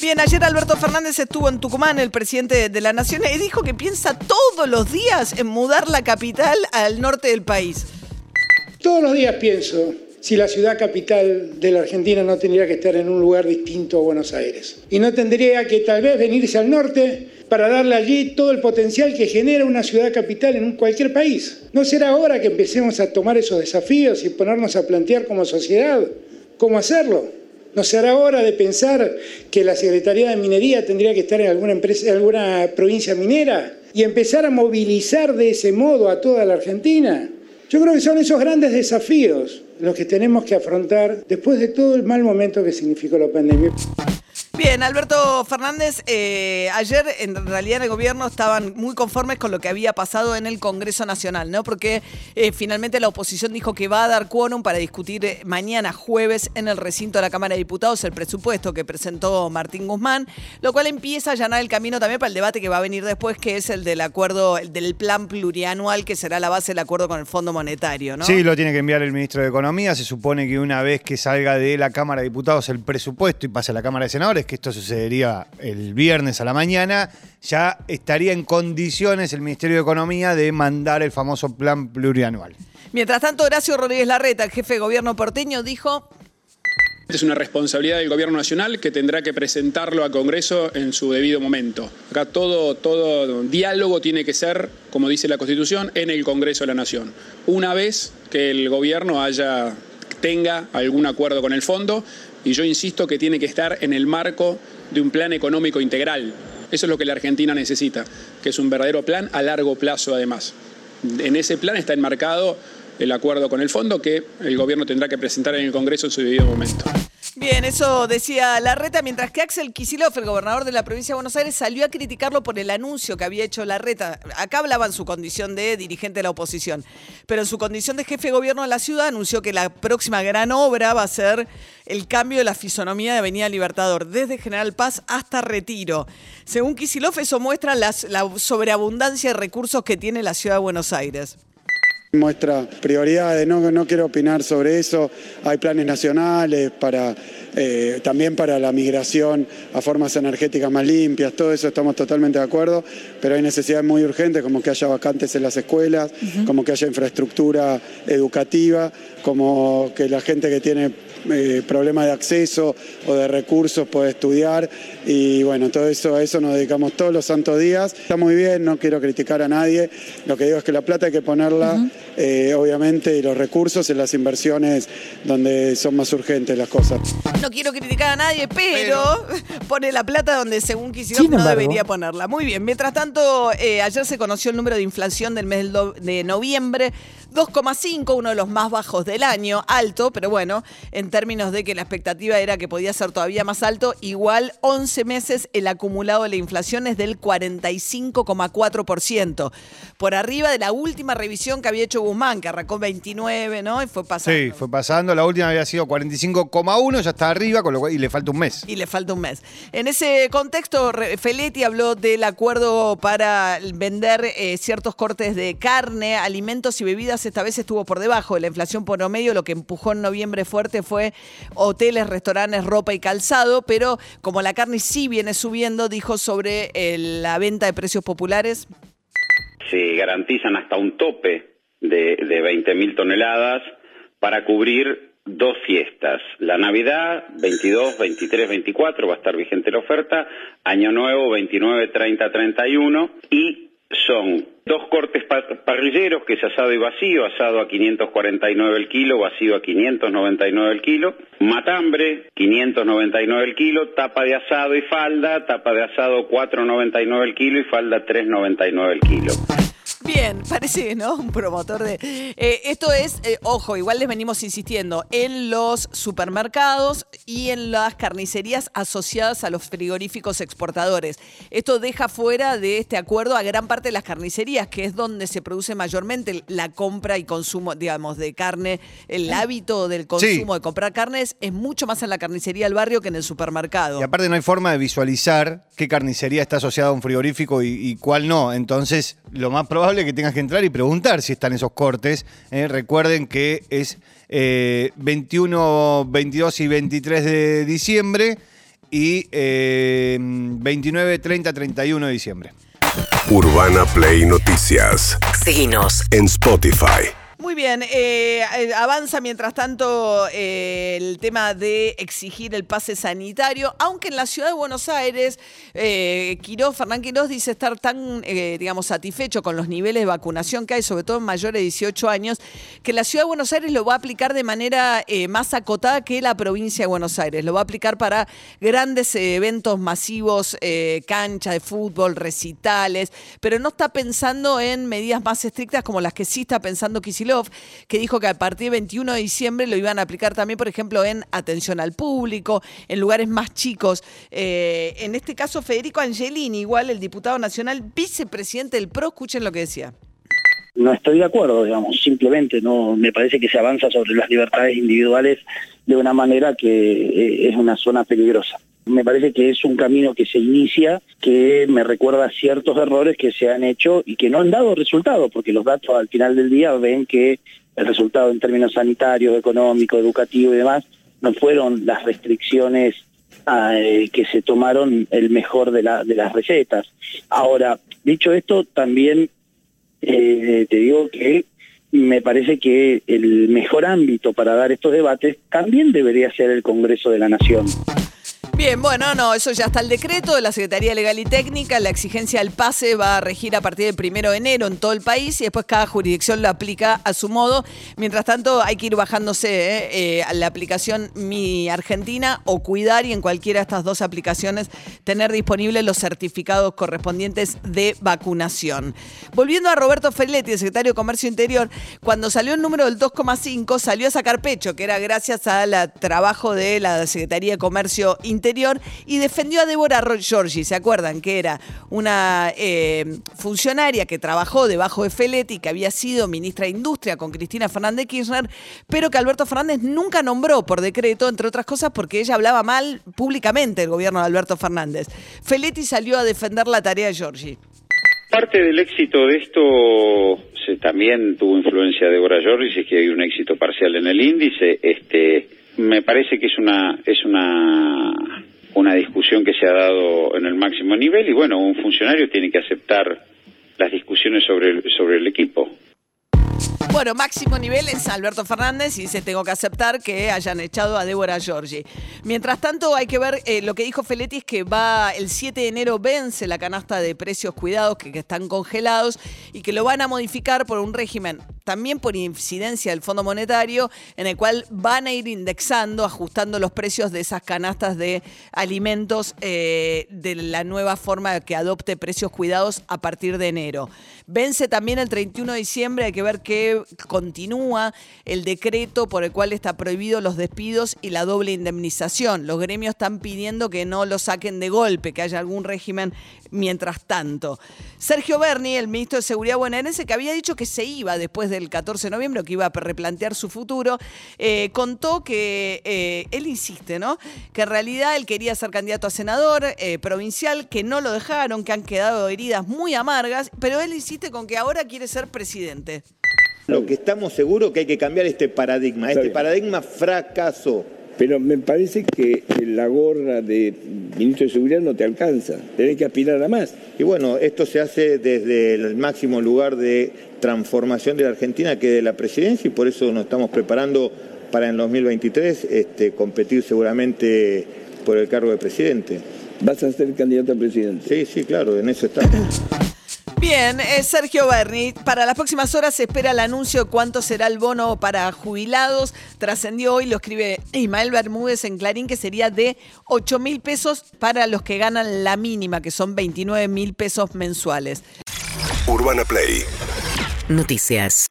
Bien, ayer Alberto Fernández estuvo en Tucumán, el presidente de la Nación, y dijo que piensa todos los días en mudar la capital al norte del país. Todos los días pienso si la ciudad capital de la Argentina no tendría que estar en un lugar distinto a Buenos Aires. Y no tendría que tal vez venirse al norte para darle allí todo el potencial que genera una ciudad capital en cualquier país. ¿No será hora que empecemos a tomar esos desafíos y ponernos a plantear como sociedad cómo hacerlo? ¿No será hora de pensar que la Secretaría de Minería tendría que estar en alguna, empresa, en alguna provincia minera y empezar a movilizar de ese modo a toda la Argentina? Yo creo que son esos grandes desafíos los que tenemos que afrontar después de todo el mal momento que significó la pandemia. Bien, Alberto Fernández, eh, ayer en realidad en el gobierno estaban muy conformes con lo que había pasado en el Congreso Nacional, ¿no? Porque eh, finalmente la oposición dijo que va a dar quórum para discutir eh, mañana jueves en el recinto de la Cámara de Diputados el presupuesto que presentó Martín Guzmán, lo cual empieza a allanar el camino también para el debate que va a venir después, que es el del acuerdo, el del plan plurianual que será la base del acuerdo con el Fondo Monetario, ¿no? Sí, lo tiene que enviar el ministro de Economía. Se supone que una vez que salga de la Cámara de Diputados el presupuesto y pase a la Cámara de Senadores, que esto sucedería el viernes a la mañana, ya estaría en condiciones el Ministerio de Economía de mandar el famoso plan plurianual. Mientras tanto, Horacio Rodríguez Larreta, el jefe de gobierno porteño, dijo... Es una responsabilidad del Gobierno Nacional que tendrá que presentarlo al Congreso en su debido momento. Acá todo, todo diálogo tiene que ser, como dice la Constitución, en el Congreso de la Nación. Una vez que el Gobierno haya, tenga algún acuerdo con el fondo, y yo insisto que tiene que estar en el marco de un plan económico integral. Eso es lo que la Argentina necesita, que es un verdadero plan a largo plazo además. En ese plan está enmarcado el acuerdo con el fondo que el gobierno tendrá que presentar en el Congreso en su debido momento. Bien, eso decía Larreta, mientras que Axel Kicillof, el gobernador de la provincia de Buenos Aires, salió a criticarlo por el anuncio que había hecho Larreta. Acá hablaba en su condición de dirigente de la oposición, pero en su condición de jefe de gobierno de la ciudad anunció que la próxima gran obra va a ser el cambio de la fisonomía de Avenida Libertador, desde General Paz hasta Retiro. Según Kicillof, eso muestra la sobreabundancia de recursos que tiene la ciudad de Buenos Aires. Muestra prioridades, no, no quiero opinar sobre eso. Hay planes nacionales para eh, también para la migración a formas energéticas más limpias, todo eso estamos totalmente de acuerdo, pero hay necesidades muy urgentes como que haya vacantes en las escuelas, como que haya infraestructura educativa, como que la gente que tiene eh, problemas de acceso o de recursos puede estudiar y bueno, todo eso, a eso nos dedicamos todos los santos días. Está muy bien, no quiero criticar a nadie, lo que digo es que la plata hay que ponerla, eh, obviamente, y los recursos en las inversiones donde son más urgentes las cosas. No quiero criticar a nadie, pero, pone la plata donde según quisiera no debería ponerla. Muy bien, mientras tanto, eh, ayer se conoció el número de inflación del mes de noviembre, 2,5, uno de los más bajos del año, alto, pero bueno, en términos de que la expectativa era que podía ser todavía más alto, igual 11 meses el acumulado de la inflación es del 45,4%, por arriba de la última revisión que había hecho Guzmán, que arrancó 29, ¿no? Y fue pasando. Sí, fue pasando, la última había sido 45,1, ya está arriba, con lo cual, y le falta un mes. Y le falta un mes. En ese contexto, Feletti habló del acuerdo para vender eh, ciertos cortes de carne, alimentos y bebidas esta vez estuvo por debajo de la inflación por promedio, lo que empujó en noviembre fuerte fue hoteles, restaurantes, ropa y calzado, pero como la carne sí viene subiendo, dijo sobre eh, la venta de precios populares. Se garantizan hasta un tope de, de 20.000 toneladas para cubrir dos fiestas. La Navidad, 22, 23, 24, va a estar vigente la oferta. Año Nuevo, 29, 30, 31. Y son dos cortes parrilleros, que es asado y vacío, asado a 549 el kilo, vacío a 599 el kilo, matambre, 599 el kilo, tapa de asado y falda, tapa de asado 499 el kilo y falda 399 el kilo. Bien, parece, ¿no? Un promotor de... Eh, esto es, eh, ojo, igual les venimos insistiendo, en los supermercados y en las carnicerías asociadas a los frigoríficos exportadores. Esto deja fuera de este acuerdo a gran parte de las carnicerías, que es donde se produce mayormente la compra y consumo, digamos, de carne. El hábito del consumo de comprar carnes es mucho más en la carnicería del barrio que en el supermercado. Y aparte no hay forma de visualizar qué carnicería está asociada a un frigorífico y, y cuál no. Entonces, lo más probable que tengas que entrar y preguntar si están esos cortes. ¿eh? Recuerden que es eh, 21, 22 y 23 de diciembre y eh, 29, 30, 31 de diciembre. Urbana Play Noticias. Seguinos. En Spotify. Muy bien, eh, eh, avanza mientras tanto eh, el tema de exigir el pase sanitario, aunque en la ciudad de Buenos Aires, eh, Fernán Quirós dice estar tan, digamos, satisfecho con los niveles de vacunación que hay, sobre todo en mayores de 18 años, que la ciudad de Buenos Aires lo va a aplicar de manera más acotada que la provincia de Buenos Aires. Lo va a aplicar para grandes eventos masivos, cancha de fútbol, recitales, pero no está pensando en medidas más estrictas como las que sí está pensando Kicillof, que dijo que a partir del 21 de diciembre lo iban a aplicar también, por ejemplo, en atención al público, en lugares más chicos. Eh, en este caso, Federico Angelini, igual el diputado nacional, vicepresidente del PRO, escuchen lo que decía. no estoy de acuerdo, digamos, simplemente no me parece que se avanza sobre las libertades individuales de una manera que eh, es una zona peligrosa. Me parece que es un camino que se inicia que me recuerda ciertos errores que se han hecho y que no han dado resultado, porque los datos al final del día ven que el resultado en términos sanitarios, económico, educativo y demás no fueron las restricciones eh, que se tomaron el mejor de, de las recetas. Ahora, dicho esto, también eh, te digo que me parece que el mejor ámbito para dar estos debates también debería ser el Congreso de la Nación. Bien, bueno, no, eso ya está el decreto de la Secretaría Legal y Técnica. La exigencia del pase va a regir a partir del primero de enero en todo el país y después cada jurisdicción lo aplica a su modo. Mientras tanto, hay que ir bajándose ¿eh? Eh, a la aplicación Mi Argentina o Cuidar y en cualquiera de estas dos aplicaciones tener disponibles los certificados correspondientes de vacunación. Volviendo a Roberto Feletti, el secretario de Comercio Interior, cuando salió el número del 2,5 salió a sacar pecho, que era gracias al trabajo de la Secretaría de Comercio Interior y defendió a Débora Giorgi. ¿Se acuerdan? Que era una eh, funcionaria que trabajó debajo de Feletti, que había sido ministra de Industria con Cristina Fernández Kirchner, pero que Alberto Fernández nunca nombró por decreto, entre otras cosas porque ella hablaba mal públicamente del gobierno de Alberto Fernández. Feletti salió a defender la tarea de Giorgi. Parte del éxito de esto también tuvo influencia de Débora Giorgis, es que hay un éxito parcial en el índice. Este, me parece que es una es una una discusión que se ha dado en el máximo nivel y bueno, un funcionario tiene que aceptar las discusiones sobre el, sobre el equipo. Bueno, máximo nivel es Alberto Fernández y dice tengo que aceptar que hayan echado a Débora Giorgi. Mientras tanto, hay que ver eh, lo que dijo Feletti es que va el 7 de enero vence la canasta de precios cuidados que, que están congelados y que lo van a modificar por un régimen también por incidencia del Fondo Monetario, en el cual van a ir indexando, ajustando los precios de esas canastas de alimentos eh, de la nueva forma que adopte precios cuidados a partir de enero. Vence también el 31 de diciembre, hay que ver que continúa el decreto por el cual está prohibido los despidos y la doble indemnización. Los gremios están pidiendo que no lo saquen de golpe, que haya algún régimen mientras tanto. Sergio Berni, el ministro de Seguridad bonaerense, que había dicho que se iba después del 14 de noviembre, que iba a replantear su futuro, eh, contó que eh, él insiste, ¿no? Que en realidad él quería ser candidato a senador eh, provincial, que no lo dejaron, que han quedado heridas muy amargas, pero él insiste con que ahora quiere ser presidente. Lo que estamos seguros que hay que cambiar este paradigma. Este paradigma fracasó. Pero me parece que la gorra de ministro de Seguridad no te alcanza. Tenés que aspirar a más. Y bueno, esto se hace desde el máximo lugar de transformación de la Argentina, que es de la presidencia, y por eso nos estamos preparando para en 2023 este, competir seguramente por el cargo de presidente. ¿Vas a ser candidato a presidente? Sí, sí, claro, en eso estamos. Bien, eh, Sergio Berni, para las próximas horas se espera el anuncio de cuánto será el bono para jubilados. Trascendió hoy, lo escribe Ismael Bermúdez en Clarín, que sería de 8 mil pesos para los que ganan la mínima, que son 29 mil pesos mensuales. Urbana Play Noticias.